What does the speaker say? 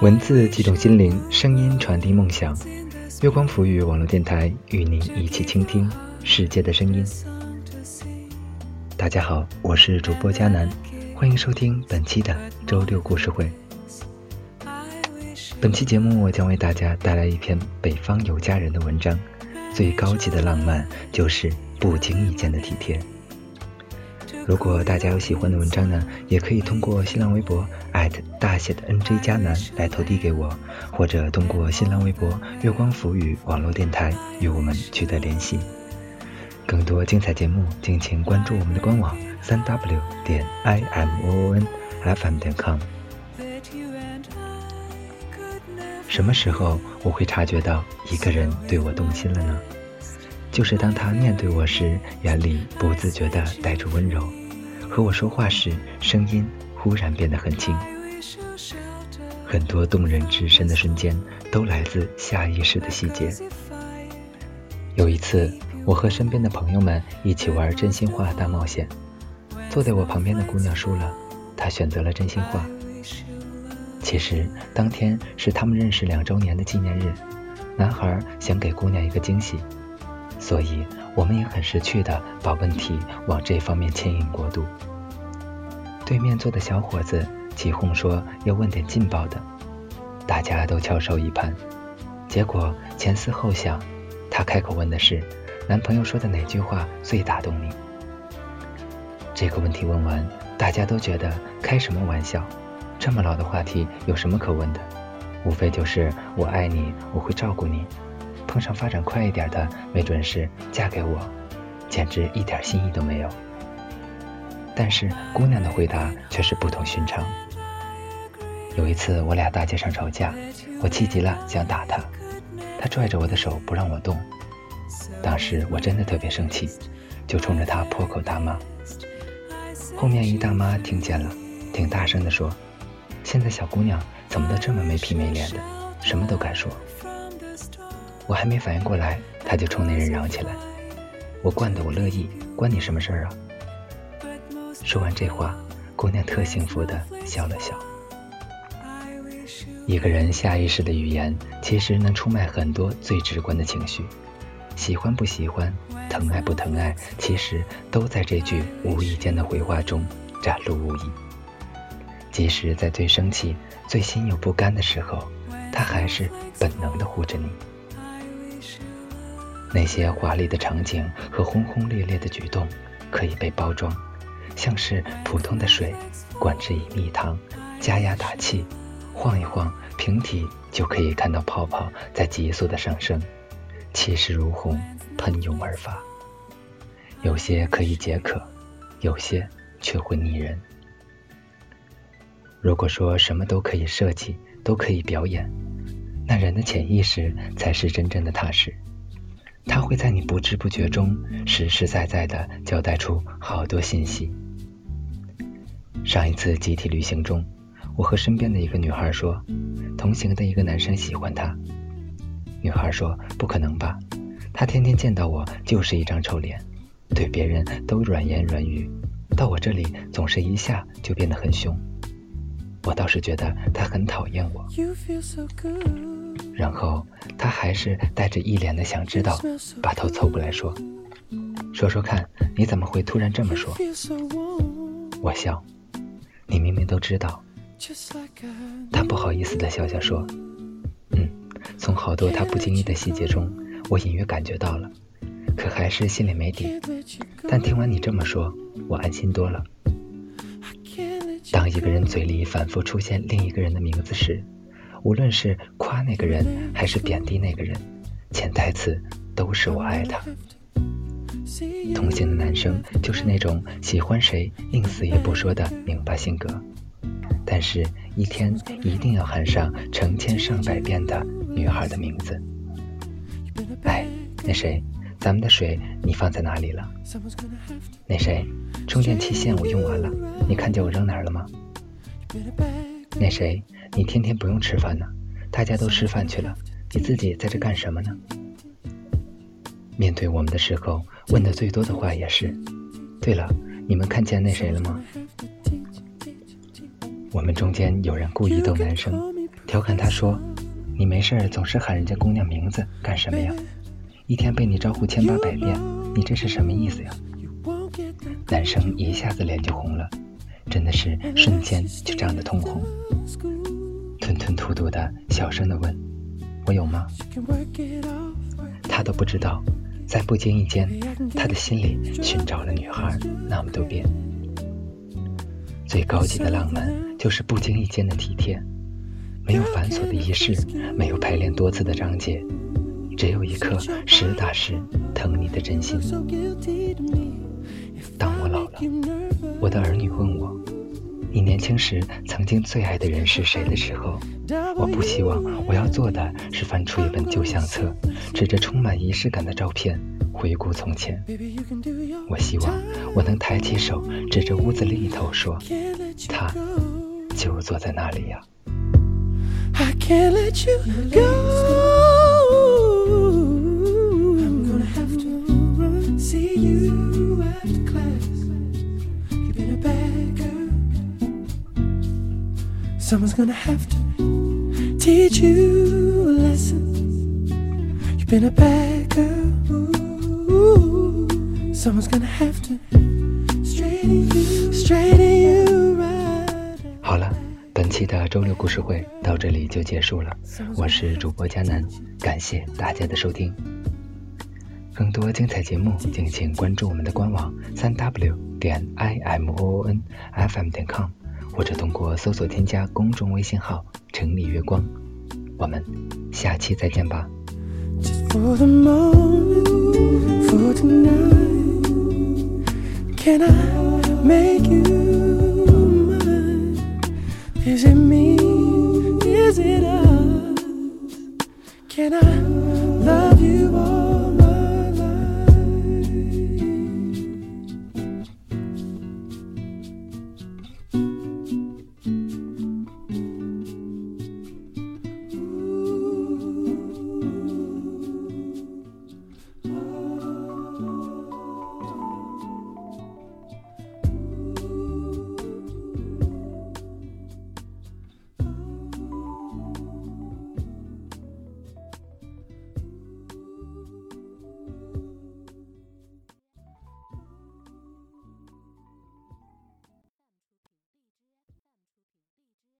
文字激动心灵，声音传递梦想。月光抚语网络电台与您一起倾听世界的声音。大家好，我是主播佳楠，欢迎收听本期的周六故事会。本期节目我将为大家带来一篇北方有佳人的文章。最高级的浪漫，就是不经意间的体贴。如果大家有喜欢的文章呢，也可以通过新浪微博大写的 NJ 加南来投递给我，或者通过新浪微博月光浮语网络电台与我们取得联系。更多精彩节目，敬请关注我们的官网三 w 点 i m o o n f m 点 com。什么时候我会察觉到一个人对我动心了呢？就是当他面对我时，眼里不自觉地带着温柔；和我说话时，声音忽然变得很轻。很多动人至深的瞬间，都来自下意识的细节。有一次，我和身边的朋友们一起玩真心话大冒险，坐在我旁边的姑娘输了，她选择了真心话。其实当天是他们认识两周年的纪念日，男孩想给姑娘一个惊喜，所以我们也很识趣的把问题往这方面牵引过度。对面坐的小伙子起哄说要问点劲爆的，大家都翘首以盼。结果前思后想，他开口问的是男朋友说的哪句话最打动你？这个问题问完，大家都觉得开什么玩笑。这么老的话题有什么可问的？无非就是我爱你，我会照顾你。碰上发展快一点的，没准是嫁给我，简直一点新意都没有。但是姑娘的回答却是不同寻常。有一次我俩大街上吵架，我气急了想打她，她拽着我的手不让我动。当时我真的特别生气，就冲着她破口大骂。后面一大妈听见了，挺大声的说。现在小姑娘怎么都这么没皮没脸的，什么都敢说。我还没反应过来，他就冲那人嚷起来：“我惯的我乐意，关你什么事儿啊？”说完这话，姑娘特幸福的笑了笑。一个人下意识的语言，其实能出卖很多最直观的情绪。喜欢不喜欢，疼爱不疼爱，其实都在这句无意间的回话中展露无遗。即使在最生气、最心有不甘的时候，他还是本能的护着你。那些华丽的场景和轰轰烈烈的举动可以被包装，像是普通的水，灌至一蜜糖，加压打气，晃一晃，瓶体就可以看到泡泡在急速的上升，气势如虹，喷涌而发。有些可以解渴，有些却会腻人。如果说什么都可以设计，都可以表演，那人的潜意识才是真正的踏实。他会在你不知不觉中，实实在在的交代出好多信息。上一次集体旅行中，我和身边的一个女孩说，同行的一个男生喜欢她。女孩说：“不可能吧？他天天见到我就是一张臭脸，对别人都软言软语，到我这里总是一下就变得很凶。”我倒是觉得他很讨厌我，然后他还是带着一脸的想知道，把头凑过来说：“说说看，你怎么会突然这么说？”我笑：“你明明都知道。”他不好意思的笑笑说：“嗯，从好多他不经意的细节中，我隐约感觉到了，可还是心里没底。但听完你这么说，我安心多了。”当一个人嘴里反复出现另一个人的名字时，无论是夸那个人还是贬低那个人，潜台词都是我爱他。同行的男生就是那种喜欢谁宁死也不说的拧巴性格，但是一天一定要喊上成千上百遍的女孩的名字。哎，那谁，咱们的水你放在哪里了？那谁？充电器线我用完了，你看见我扔哪儿了吗？那谁，你天天不用吃饭呢，大家都吃饭去了，你自己在这干什么呢？面对我们的时候，问的最多的话也是：对了，你们看见那谁了吗？我们中间有人故意逗男生，调侃他说：“你没事总是喊人家姑娘名字干什么呀？一天被你招呼千八百遍，你这是什么意思呀？”男生一下子脸就红了，真的是瞬间就涨得通红，吞吞吐吐的小声的问：“我有吗？”他都不知道，在不经意间，他的心里寻找了女孩那么多遍。最高级的浪漫，就是不经意间的体贴，没有繁琐的仪式，没有排练多次的章节，只有一颗实打实疼你的真心。当我老了，我的儿女问我，你年轻时曾经最爱的人是谁的时候，我不希望我要做的是翻出一本旧相册，指着充满仪式感的照片回顾从前。我希望我能抬起手，指着屋子另一头说，他就坐在那里呀。Someone's gonna have to teach you a lesson. You've been a bad girl. Ooh, Someone's gonna have to straighten you, straighten you right. 好了，本期的周六故事会到这里就结束了。我是主播佳楠，感谢大家的收听。更多精彩节目，敬请关注我们的官网三 w 点 i m o o n f m 点 com。或者通过搜索添加公众微信号“城里月光”，我们下期再见吧。Can I